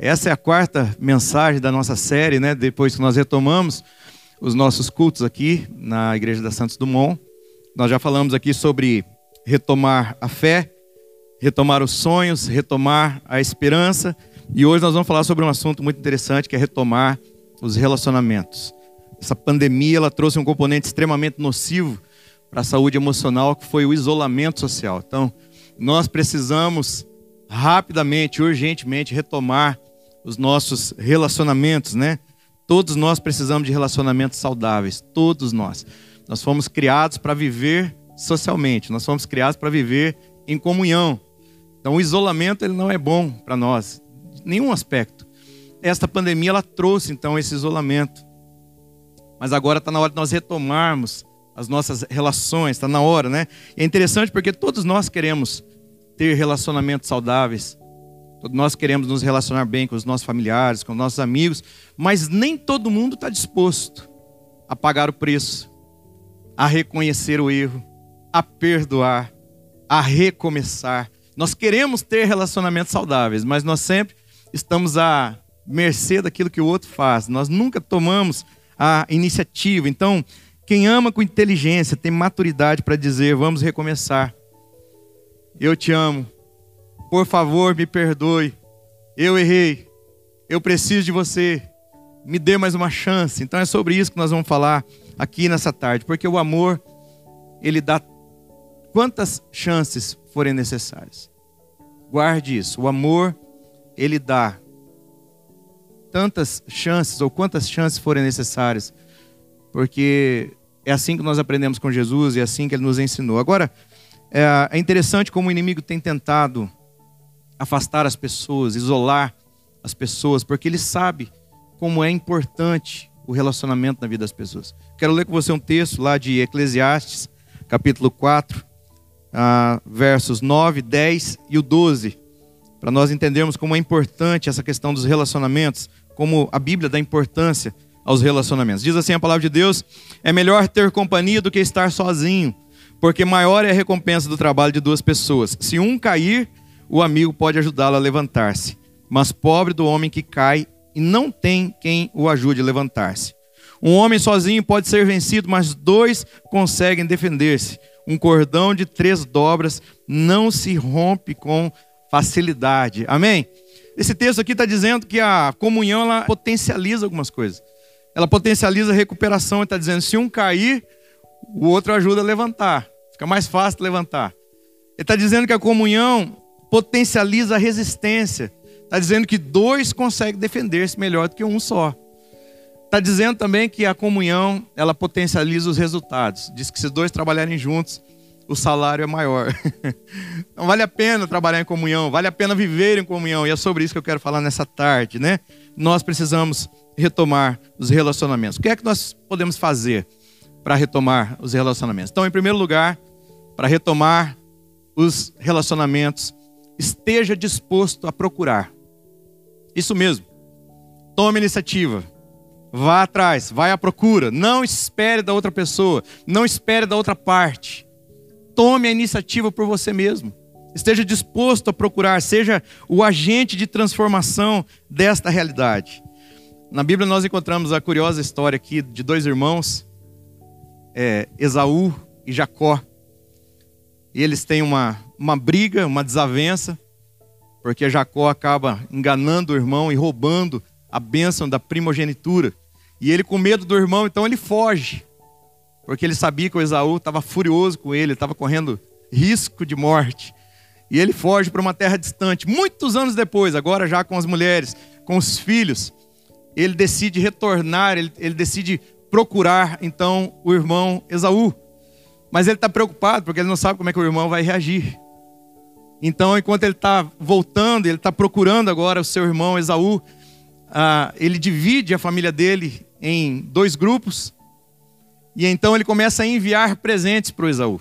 Essa é a quarta mensagem da nossa série, né? Depois que nós retomamos os nossos cultos aqui na Igreja da Santos Dumont. Nós já falamos aqui sobre retomar a fé, retomar os sonhos, retomar a esperança. E hoje nós vamos falar sobre um assunto muito interessante que é retomar os relacionamentos. Essa pandemia ela trouxe um componente extremamente nocivo para a saúde emocional, que foi o isolamento social. Então, nós precisamos rapidamente, urgentemente retomar os nossos relacionamentos, né? Todos nós precisamos de relacionamentos saudáveis, todos nós. Nós fomos criados para viver socialmente, nós fomos criados para viver em comunhão. Então, o isolamento ele não é bom para nós, nenhum aspecto. Esta pandemia ela trouxe então esse isolamento. Mas agora está na hora de nós retomarmos as nossas relações, está na hora, né? É interessante porque todos nós queremos ter relacionamentos saudáveis, nós queremos nos relacionar bem com os nossos familiares, com os nossos amigos, mas nem todo mundo está disposto a pagar o preço, a reconhecer o erro, a perdoar, a recomeçar. Nós queremos ter relacionamentos saudáveis, mas nós sempre estamos à mercê daquilo que o outro faz. Nós nunca tomamos a iniciativa. Então, quem ama com inteligência tem maturidade para dizer: vamos recomeçar. Eu te amo, por favor, me perdoe. Eu errei. Eu preciso de você. Me dê mais uma chance. Então é sobre isso que nós vamos falar aqui nessa tarde, porque o amor ele dá quantas chances forem necessárias. Guarde isso. O amor ele dá tantas chances ou quantas chances forem necessárias, porque é assim que nós aprendemos com Jesus e é assim que ele nos ensinou. Agora, é, é interessante como o inimigo tem tentado afastar as pessoas, isolar as pessoas, porque ele sabe como é importante o relacionamento na vida das pessoas. Quero ler com você um texto lá de Eclesiastes, capítulo 4, ah, versos 9, 10 e o 12, para nós entendermos como é importante essa questão dos relacionamentos, como a Bíblia dá importância aos relacionamentos. Diz assim a palavra de Deus: é melhor ter companhia do que estar sozinho, porque maior é a recompensa do trabalho de duas pessoas. Se um cair, o amigo pode ajudá-lo a levantar-se. Mas pobre do homem que cai e não tem quem o ajude a levantar-se. Um homem sozinho pode ser vencido, mas dois conseguem defender-se. Um cordão de três dobras não se rompe com facilidade. Amém? Esse texto aqui está dizendo que a comunhão ela potencializa algumas coisas. Ela potencializa a recuperação. Está dizendo: se um cair, o outro ajuda a levantar. Fica mais fácil levantar. Ele está dizendo que a comunhão potencializa a resistência. Está dizendo que dois conseguem defender-se melhor do que um só. Está dizendo também que a comunhão ela potencializa os resultados. Diz que se dois trabalharem juntos, o salário é maior. Então vale a pena trabalhar em comunhão, vale a pena viver em comunhão. E é sobre isso que eu quero falar nessa tarde, né? Nós precisamos retomar os relacionamentos. O que é que nós podemos fazer para retomar os relacionamentos? Então, em primeiro lugar, para retomar os relacionamentos, esteja disposto a procurar. Isso mesmo. Tome iniciativa. Vá atrás, vai à procura. Não espere da outra pessoa, não espere da outra parte. Tome a iniciativa por você mesmo. Esteja disposto a procurar, seja o agente de transformação desta realidade. Na Bíblia nós encontramos a curiosa história aqui de dois irmãos, é, Esaú e Jacó. E eles têm uma, uma briga, uma desavença, porque Jacó acaba enganando o irmão e roubando a bênção da primogenitura. E ele, com medo do irmão, então ele foge, porque ele sabia que o Esaú estava furioso com ele, estava correndo risco de morte. E ele foge para uma terra distante. Muitos anos depois, agora já com as mulheres, com os filhos, ele decide retornar, ele, ele decide procurar então o irmão Esaú. Mas ele está preocupado porque ele não sabe como é que o irmão vai reagir. Então, enquanto ele está voltando, ele está procurando agora o seu irmão Esaú, ah, ele divide a família dele em dois grupos. E então ele começa a enviar presentes para o Esaú.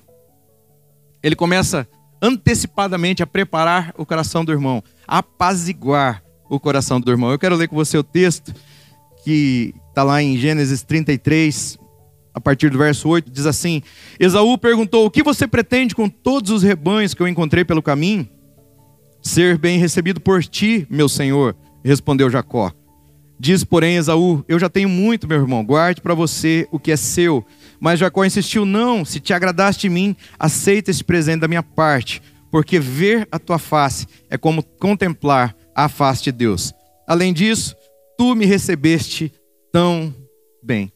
Ele começa antecipadamente a preparar o coração do irmão, a apaziguar o coração do irmão. Eu quero ler com você o texto que está lá em Gênesis 33, a partir do verso 8, diz assim: Esaú perguntou: O que você pretende com todos os rebanhos que eu encontrei pelo caminho? Ser bem recebido por ti, meu senhor, respondeu Jacó. Diz, porém, Esaú: Eu já tenho muito, meu irmão, guarde para você o que é seu. Mas Jacó insistiu: Não, se te agradaste de mim, aceita este presente da minha parte, porque ver a tua face é como contemplar a face de Deus. Além disso, tu me recebeste tão bem.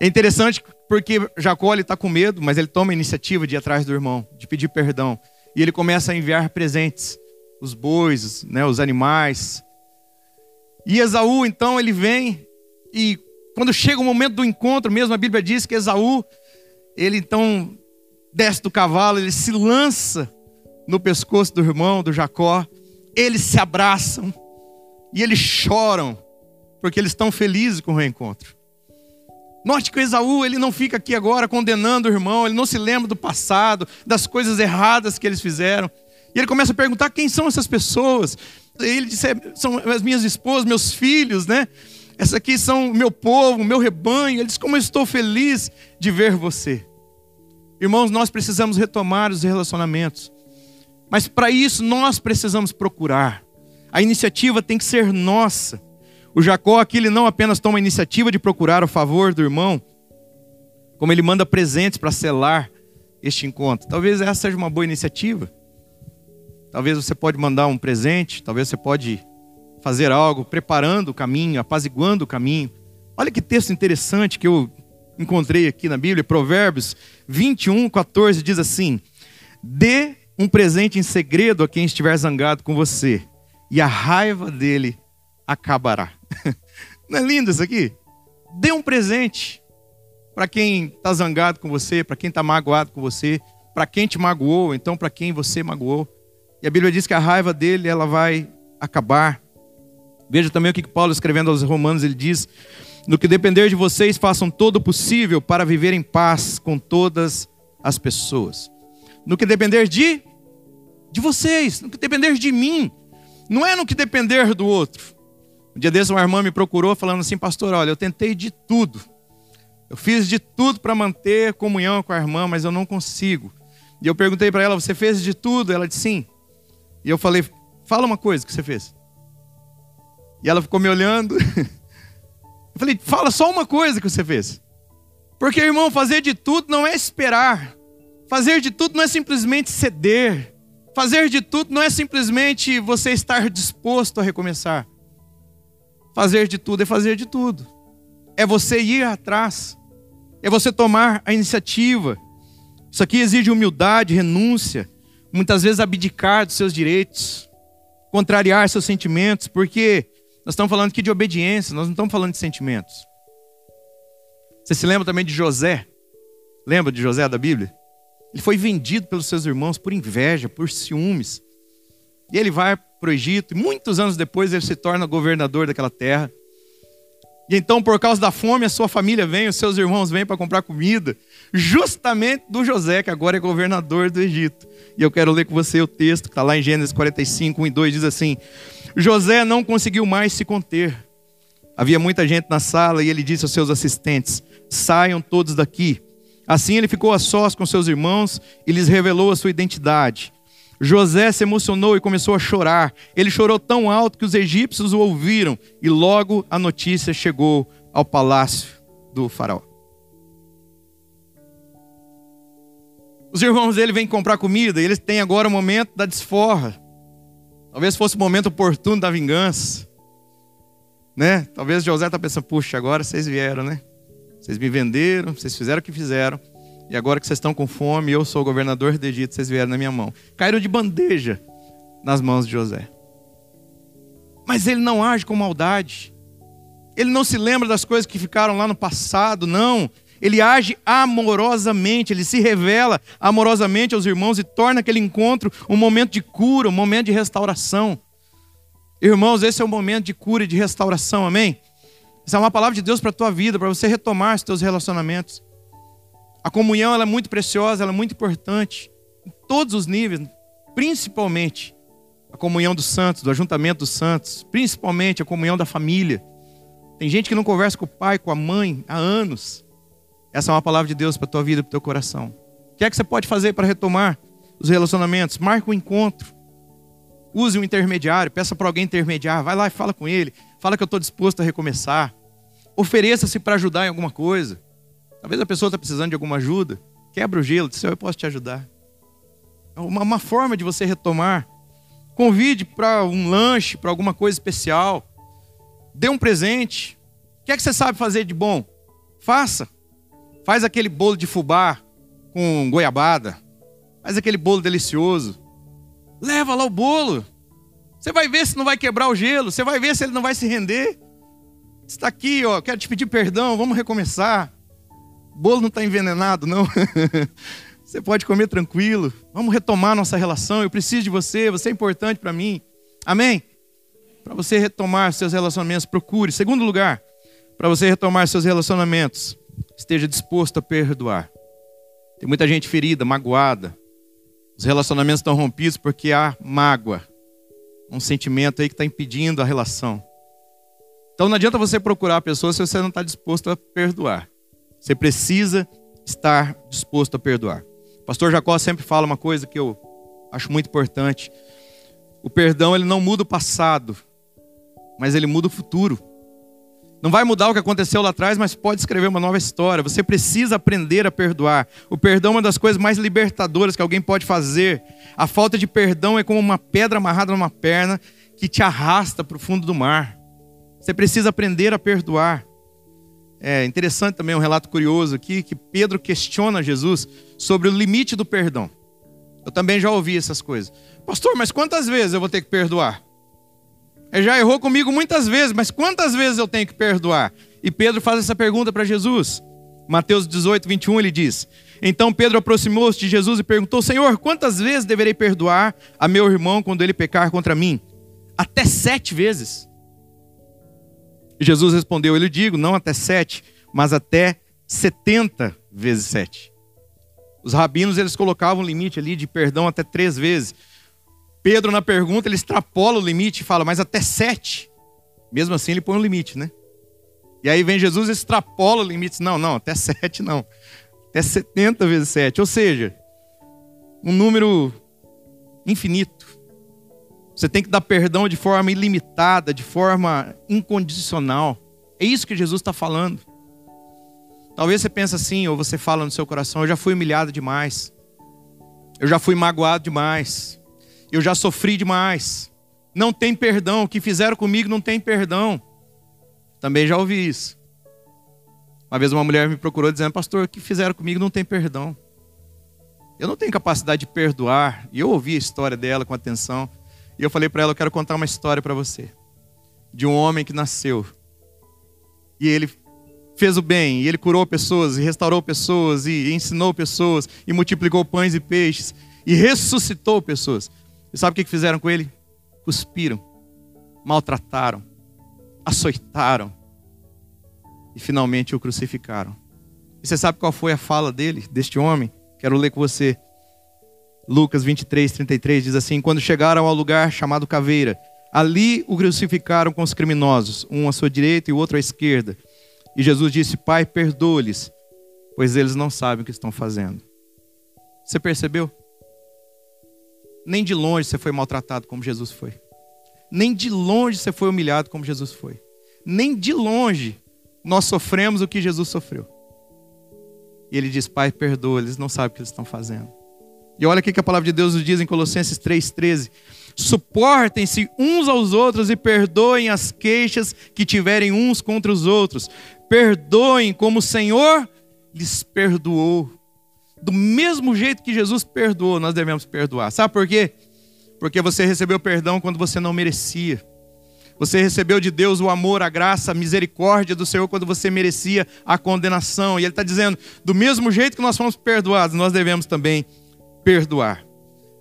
É interessante porque Jacó está com medo, mas ele toma a iniciativa de ir atrás do irmão, de pedir perdão. E ele começa a enviar presentes, os bois, né, os animais. E Esaú, então, ele vem e quando chega o momento do encontro, mesmo a Bíblia diz que Esaú, ele então desce do cavalo, ele se lança no pescoço do irmão, do Jacó, eles se abraçam e eles choram, porque eles estão felizes com o reencontro. Que o Esaú, ele não fica aqui agora condenando o irmão, ele não se lembra do passado, das coisas erradas que eles fizeram. E ele começa a perguntar quem são essas pessoas. Ele disse: é, são as minhas esposas, meus filhos, né? Essas aqui são meu povo, meu rebanho. Ele diz: Como eu estou feliz de ver você. Irmãos, nós precisamos retomar os relacionamentos. Mas para isso nós precisamos procurar. A iniciativa tem que ser nossa. O Jacó aqui ele não apenas toma a iniciativa de procurar o favor do irmão, como ele manda presentes para selar este encontro. Talvez essa seja uma boa iniciativa. Talvez você pode mandar um presente, talvez você pode fazer algo preparando o caminho, apaziguando o caminho. Olha que texto interessante que eu encontrei aqui na Bíblia, Provérbios 21, 14 diz assim: Dê um presente em segredo a quem estiver zangado com você, e a raiva dele acabará. Não é lindo isso aqui? Dê um presente para quem está zangado com você, para quem está magoado com você, para quem te magoou, então para quem você magoou. E a Bíblia diz que a raiva dele ela vai acabar. Veja também o que Paulo escrevendo aos Romanos ele diz: no que depender de vocês, façam todo o possível para viver em paz com todas as pessoas. No que depender de de vocês, no que depender de mim, não é no que depender do outro. Um dia desse uma irmã me procurou falando assim, pastor, olha, eu tentei de tudo. Eu fiz de tudo para manter comunhão com a irmã, mas eu não consigo. E eu perguntei para ela, você fez de tudo? Ela disse sim. E eu falei, fala uma coisa que você fez. E ela ficou me olhando. Eu falei, fala só uma coisa que você fez. Porque, irmão, fazer de tudo não é esperar. Fazer de tudo não é simplesmente ceder. Fazer de tudo não é simplesmente você estar disposto a recomeçar. Fazer de tudo é fazer de tudo. É você ir atrás. É você tomar a iniciativa. Isso aqui exige humildade, renúncia, muitas vezes abdicar dos seus direitos, contrariar seus sentimentos, porque nós estamos falando aqui de obediência, nós não estamos falando de sentimentos. Você se lembra também de José? Lembra de José da Bíblia? Ele foi vendido pelos seus irmãos por inveja, por ciúmes. E ele vai para o Egito, e muitos anos depois ele se torna governador daquela terra. E então, por causa da fome, a sua família vem, os seus irmãos vêm para comprar comida, justamente do José, que agora é governador do Egito. E eu quero ler com você o texto que está lá em Gênesis 45, 1 e 2, diz assim: José não conseguiu mais se conter. Havia muita gente na sala e ele disse aos seus assistentes: Saiam todos daqui. Assim ele ficou a sós com seus irmãos e lhes revelou a sua identidade. José se emocionou e começou a chorar. Ele chorou tão alto que os egípcios o ouviram e logo a notícia chegou ao palácio do faraó. Os irmãos dele vêm comprar comida e eles têm agora o momento da desforra. Talvez fosse o momento oportuno da vingança. Né? Talvez José está pensando, puxa, agora vocês vieram, né? Vocês me venderam, vocês fizeram o que fizeram. E agora que vocês estão com fome, eu sou o governador do Egito, vocês vieram na minha mão. Caíram de bandeja nas mãos de José. Mas ele não age com maldade. Ele não se lembra das coisas que ficaram lá no passado, não. Ele age amorosamente, ele se revela amorosamente aos irmãos e torna aquele encontro um momento de cura, um momento de restauração. Irmãos, esse é o momento de cura e de restauração, amém? Essa é uma palavra de Deus para a tua vida, para você retomar os teus relacionamentos. A comunhão é muito preciosa, é muito importante, em todos os níveis, principalmente a comunhão dos santos, do ajuntamento dos santos, principalmente a comunhão da família. Tem gente que não conversa com o pai, com a mãe há anos. Essa é uma palavra de Deus para a tua vida, para o teu coração. O que é que você pode fazer para retomar os relacionamentos? Marque um encontro. Use um intermediário, peça para alguém intermediar, vai lá e fala com ele, fala que eu estou disposto a recomeçar. Ofereça-se para ajudar em alguma coisa. Talvez a pessoa está precisando de alguma ajuda. Quebra o gelo, diz, eu posso te ajudar. É uma, uma forma de você retomar. Convide para um lanche, para alguma coisa especial. Dê um presente. O que é que você sabe fazer de bom? Faça. Faz aquele bolo de fubá com goiabada. Faz aquele bolo delicioso. Leva lá o bolo. Você vai ver se não vai quebrar o gelo. Você vai ver se ele não vai se render. Está aqui, ó. Quero te pedir perdão. Vamos recomeçar. Bolo não está envenenado, não. você pode comer tranquilo. Vamos retomar nossa relação. Eu preciso de você. Você é importante para mim. Amém? Para você retomar seus relacionamentos, procure. Segundo lugar, para você retomar seus relacionamentos, esteja disposto a perdoar. Tem muita gente ferida, magoada. Os relacionamentos estão rompidos porque há mágoa. Um sentimento aí que está impedindo a relação. Então não adianta você procurar a pessoa se você não está disposto a perdoar. Você precisa estar disposto a perdoar. O pastor Jacó sempre fala uma coisa que eu acho muito importante. O perdão ele não muda o passado, mas ele muda o futuro. Não vai mudar o que aconteceu lá atrás, mas pode escrever uma nova história. Você precisa aprender a perdoar. O perdão é uma das coisas mais libertadoras que alguém pode fazer. A falta de perdão é como uma pedra amarrada numa perna que te arrasta para o fundo do mar. Você precisa aprender a perdoar. É interessante também um relato curioso aqui que Pedro questiona Jesus sobre o limite do perdão. Eu também já ouvi essas coisas. Pastor, mas quantas vezes eu vou ter que perdoar? Ele já errou comigo muitas vezes, mas quantas vezes eu tenho que perdoar? E Pedro faz essa pergunta para Jesus. Mateus 18, 21, ele diz: Então Pedro aproximou-se de Jesus e perguntou: Senhor, quantas vezes deverei perdoar a meu irmão quando ele pecar contra mim? Até sete vezes. Jesus respondeu: Eu lhe digo, não até sete, mas até setenta vezes sete. Os rabinos eles colocavam um limite ali de perdão até três vezes. Pedro, na pergunta, ele extrapola o limite e fala, mas até sete. Mesmo assim, ele põe um limite, né? E aí vem Jesus e extrapola o limite. Não, não, até sete não. Até 70 vezes sete. Ou seja, um número infinito. Você tem que dar perdão de forma ilimitada, de forma incondicional. É isso que Jesus está falando. Talvez você pense assim, ou você fala no seu coração: eu já fui humilhado demais. Eu já fui magoado demais. Eu já sofri demais. Não tem perdão. O que fizeram comigo não tem perdão. Também já ouvi isso. Uma vez uma mulher me procurou dizendo: Pastor, o que fizeram comigo não tem perdão. Eu não tenho capacidade de perdoar. E eu ouvi a história dela com atenção. E eu falei para ela: Eu quero contar uma história para você. De um homem que nasceu. E ele fez o bem. E ele curou pessoas, e restaurou pessoas, e ensinou pessoas, e multiplicou pães e peixes. E ressuscitou pessoas. E sabe o que fizeram com ele? Cuspiram, maltrataram, açoitaram e finalmente o crucificaram. E você sabe qual foi a fala dele, deste homem? Quero ler com você. Lucas 23, 33 diz assim: Quando chegaram ao lugar chamado Caveira, ali o crucificaram com os criminosos, um à sua direita e o outro à esquerda. E Jesus disse: Pai, perdoa-lhes, pois eles não sabem o que estão fazendo. Você percebeu? Nem de longe você foi maltratado como Jesus foi. Nem de longe você foi humilhado como Jesus foi. Nem de longe nós sofremos o que Jesus sofreu. E ele diz: Pai, perdoa, eles não sabem o que eles estão fazendo. E olha o que a palavra de Deus nos diz em Colossenses 3,13: Suportem-se uns aos outros e perdoem as queixas que tiverem uns contra os outros. Perdoem como o Senhor lhes perdoou. Do mesmo jeito que Jesus perdoou, nós devemos perdoar. Sabe por quê? Porque você recebeu perdão quando você não merecia. Você recebeu de Deus o amor, a graça, a misericórdia do Senhor quando você merecia a condenação. E Ele está dizendo: do mesmo jeito que nós fomos perdoados, nós devemos também perdoar.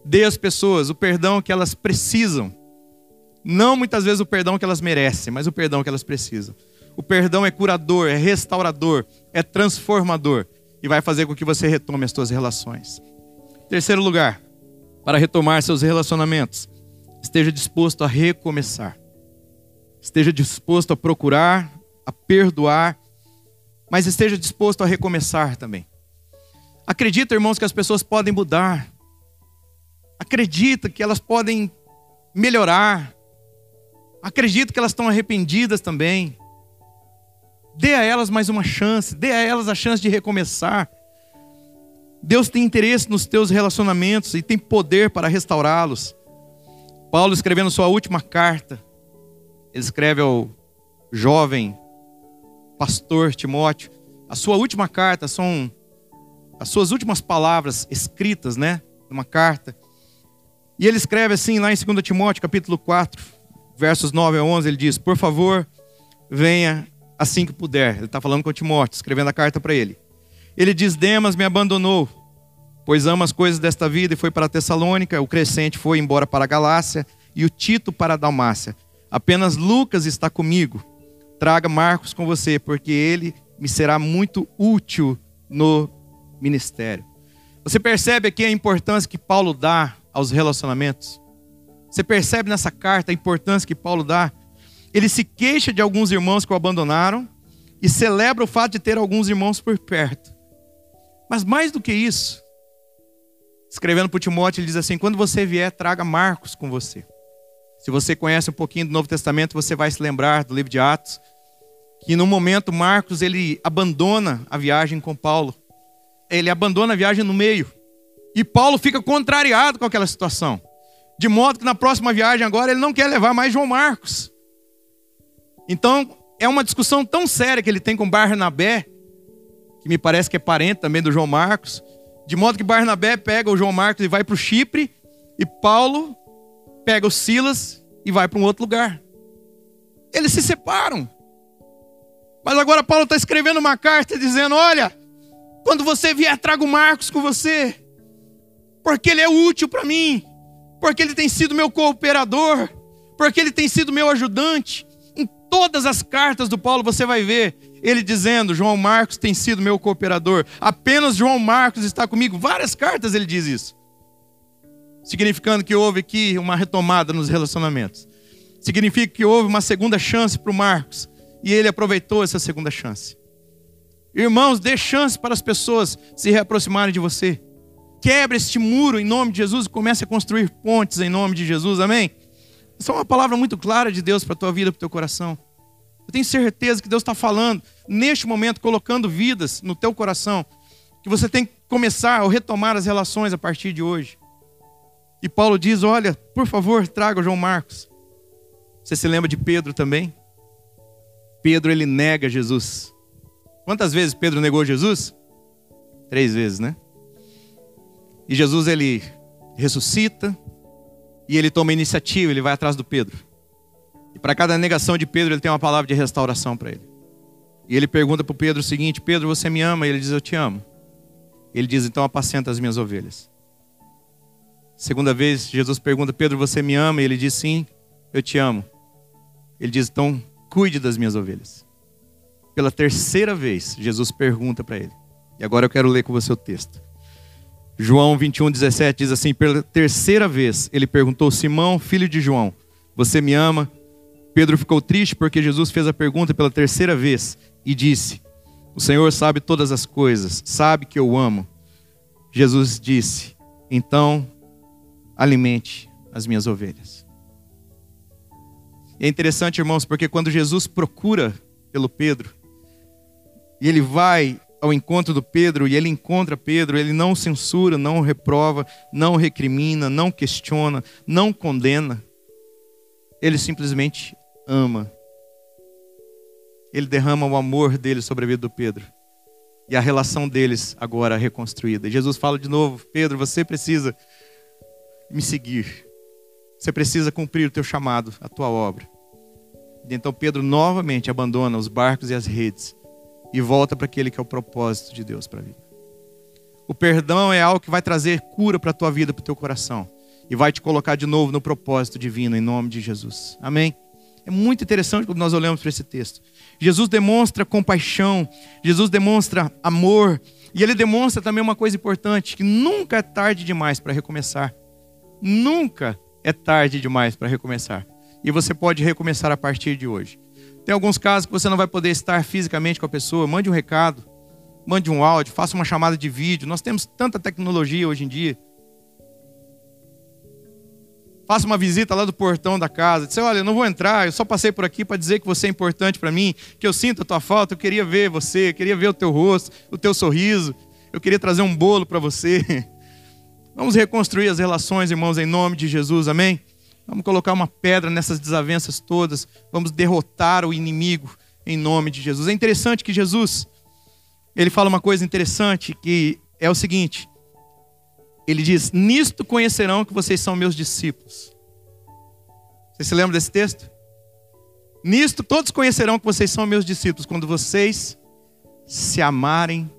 Dê às pessoas o perdão que elas precisam. Não muitas vezes o perdão que elas merecem, mas o perdão que elas precisam. O perdão é curador, é restaurador, é transformador e vai fazer com que você retome as suas relações. Terceiro lugar, para retomar seus relacionamentos, esteja disposto a recomeçar. Esteja disposto a procurar, a perdoar, mas esteja disposto a recomeçar também. Acredita, irmãos, que as pessoas podem mudar. Acredita que elas podem melhorar. Acredito que elas estão arrependidas também. Dê a elas mais uma chance, dê a elas a chance de recomeçar. Deus tem interesse nos teus relacionamentos e tem poder para restaurá-los. Paulo, escrevendo sua última carta, ele escreve ao jovem pastor Timóteo. A sua última carta são as suas últimas palavras escritas, né? Numa carta. E ele escreve assim lá em 2 Timóteo, capítulo 4, versos 9 a 11, ele diz: Por favor, venha assim que puder. Ele está falando com Timóteo, escrevendo a carta para ele. Ele diz: Demas me abandonou, pois ama as coisas desta vida e foi para Tessalônica. O Crescente foi embora para a Galácia e o Tito para a Dalmácia. Apenas Lucas está comigo. Traga Marcos com você, porque ele me será muito útil no ministério. Você percebe aqui a importância que Paulo dá aos relacionamentos? Você percebe nessa carta a importância que Paulo dá? Ele se queixa de alguns irmãos que o abandonaram e celebra o fato de ter alguns irmãos por perto. Mas mais do que isso, escrevendo para Timóteo, ele diz assim: quando você vier, traga Marcos com você. Se você conhece um pouquinho do Novo Testamento, você vai se lembrar do livro de Atos, que no momento Marcos ele abandona a viagem com Paulo. Ele abandona a viagem no meio. E Paulo fica contrariado com aquela situação. De modo que na próxima viagem agora ele não quer levar mais João Marcos. Então, é uma discussão tão séria que ele tem com Barnabé, que me parece que é parente também do João Marcos, de modo que Barnabé pega o João Marcos e vai para o Chipre, e Paulo pega o Silas e vai para um outro lugar. Eles se separam. Mas agora Paulo está escrevendo uma carta dizendo: Olha, quando você vier, traga o Marcos com você, porque ele é útil para mim porque ele tem sido meu cooperador, porque ele tem sido meu ajudante. Em todas as cartas do Paulo você vai ver ele dizendo: João Marcos tem sido meu cooperador, apenas João Marcos está comigo. Várias cartas ele diz isso, significando que houve aqui uma retomada nos relacionamentos. Significa que houve uma segunda chance para o Marcos e ele aproveitou essa segunda chance. Irmãos, dê chance para as pessoas se reaproximarem de você. Quebre este muro em nome de Jesus e comece a construir pontes em nome de Jesus, amém? Isso é uma palavra muito clara de Deus para a tua vida, para o teu coração. Eu tenho certeza que Deus está falando, neste momento, colocando vidas no teu coração, que você tem que começar ou retomar as relações a partir de hoje. E Paulo diz: Olha, por favor, traga o João Marcos. Você se lembra de Pedro também? Pedro, ele nega Jesus. Quantas vezes Pedro negou Jesus? Três vezes, né? E Jesus ele ressuscita e ele toma iniciativa, ele vai atrás do Pedro. E para cada negação de Pedro, ele tem uma palavra de restauração para ele. E ele pergunta para o Pedro o seguinte: Pedro, você me ama? E ele diz: Eu te amo. Ele diz: Então apacenta as minhas ovelhas. Segunda vez, Jesus pergunta: Pedro, você me ama? E ele diz: Sim, eu te amo. Ele diz: Então cuide das minhas ovelhas. Pela terceira vez, Jesus pergunta para ele. E agora eu quero ler com você o texto. João 21, 17 diz assim: Pela terceira vez ele perguntou, Simão, filho de João, você me ama? Pedro ficou triste porque Jesus fez a pergunta pela terceira vez e disse: O Senhor sabe todas as coisas, sabe que eu amo. Jesus disse: Então, alimente as minhas ovelhas. É interessante, irmãos, porque quando Jesus procura pelo Pedro, e ele vai ao encontro do Pedro e ele encontra Pedro, ele não censura, não reprova, não recrimina, não questiona, não condena. Ele simplesmente ama. Ele derrama o amor dele sobre a vida do Pedro. E a relação deles agora é reconstruída. E Jesus fala de novo: Pedro, você precisa me seguir. Você precisa cumprir o teu chamado, a tua obra. E então Pedro novamente abandona os barcos e as redes e volta para aquele que é o propósito de Deus para a vida. O perdão é algo que vai trazer cura para a tua vida, para o teu coração. E vai te colocar de novo no propósito divino, em nome de Jesus. Amém? É muito interessante quando nós olhamos para esse texto. Jesus demonstra compaixão, Jesus demonstra amor, e ele demonstra também uma coisa importante: que nunca é tarde demais para recomeçar. Nunca é tarde demais para recomeçar. E você pode recomeçar a partir de hoje. Tem alguns casos que você não vai poder estar fisicamente com a pessoa. Mande um recado, mande um áudio, faça uma chamada de vídeo. Nós temos tanta tecnologia hoje em dia. faça uma visita lá do portão da casa. Diz, olha, eu não vou entrar, eu só passei por aqui para dizer que você é importante para mim, que eu sinto a tua falta, eu queria ver você, eu queria ver o teu rosto, o teu sorriso, eu queria trazer um bolo para você. Vamos reconstruir as relações, irmãos, em nome de Jesus, amém? Vamos colocar uma pedra nessas desavenças todas, vamos derrotar o inimigo em nome de Jesus. É interessante que Jesus, ele fala uma coisa interessante, que é o seguinte, ele diz: Nisto conhecerão que vocês são meus discípulos. Você se lembra desse texto? Nisto todos conhecerão que vocês são meus discípulos, quando vocês se amarem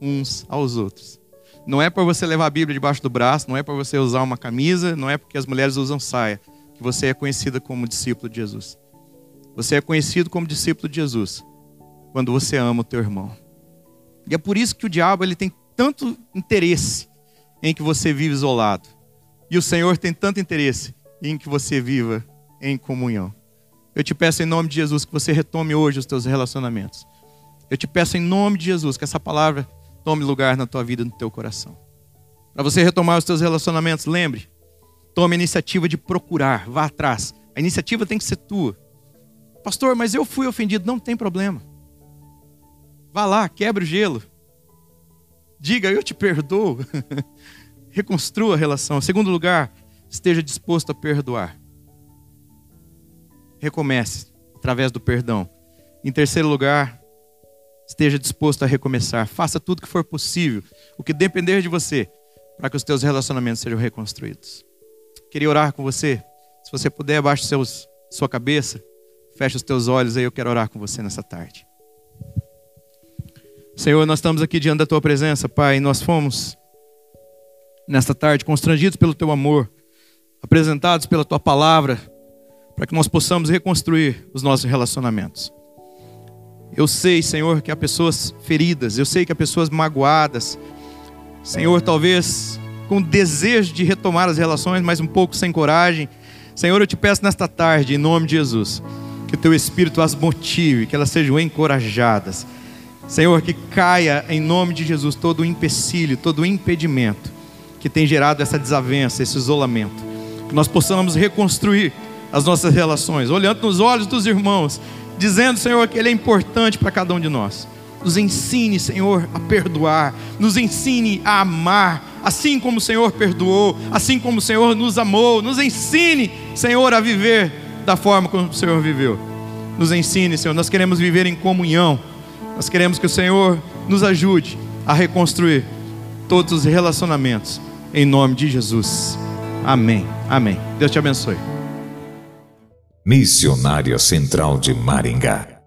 uns aos outros. Não é por você levar a Bíblia debaixo do braço, não é por você usar uma camisa, não é porque as mulheres usam saia, que você é conhecido como discípulo de Jesus. Você é conhecido como discípulo de Jesus quando você ama o teu irmão. E é por isso que o diabo ele tem tanto interesse em que você vive isolado. E o Senhor tem tanto interesse em que você viva em comunhão. Eu te peço em nome de Jesus que você retome hoje os teus relacionamentos. Eu te peço em nome de Jesus que essa palavra tome lugar na tua vida, no teu coração. Para você retomar os teus relacionamentos, lembre, tome a iniciativa de procurar, vá atrás. A iniciativa tem que ser tua. Pastor, mas eu fui ofendido, não tem problema. Vá lá, quebre o gelo. Diga, eu te perdoo. Reconstrua a relação. Segundo lugar, esteja disposto a perdoar. Recomece através do perdão. Em terceiro lugar, esteja disposto a recomeçar. Faça tudo que for possível, o que depender de você, para que os teus relacionamentos sejam reconstruídos. Queria orar com você. Se você puder, abaixe seus, sua cabeça, feche os teus olhos aí, eu quero orar com você nessa tarde. Senhor, nós estamos aqui diante da tua presença, Pai, nós fomos nesta tarde constrangidos pelo teu amor, apresentados pela tua palavra, para que nós possamos reconstruir os nossos relacionamentos. Eu sei, Senhor, que há pessoas feridas, eu sei que há pessoas magoadas. Senhor, talvez com desejo de retomar as relações, mas um pouco sem coragem. Senhor, eu te peço nesta tarde, em nome de Jesus, que o teu Espírito as motive, que elas sejam encorajadas Senhor, que caia em nome de Jesus todo o empecilho, todo o impedimento que tem gerado essa desavença, esse isolamento. Que nós possamos reconstruir as nossas relações, olhando nos olhos dos irmãos, dizendo, Senhor, que Ele é importante para cada um de nós. Nos ensine, Senhor, a perdoar, nos ensine a amar, assim como o Senhor perdoou, assim como o Senhor nos amou. Nos ensine, Senhor, a viver da forma como o Senhor viveu. Nos ensine, Senhor, nós queremos viver em comunhão nós queremos que o Senhor nos ajude a reconstruir todos os relacionamentos, em nome de Jesus. Amém. Amém. Deus te abençoe. Missionária Central de Maringá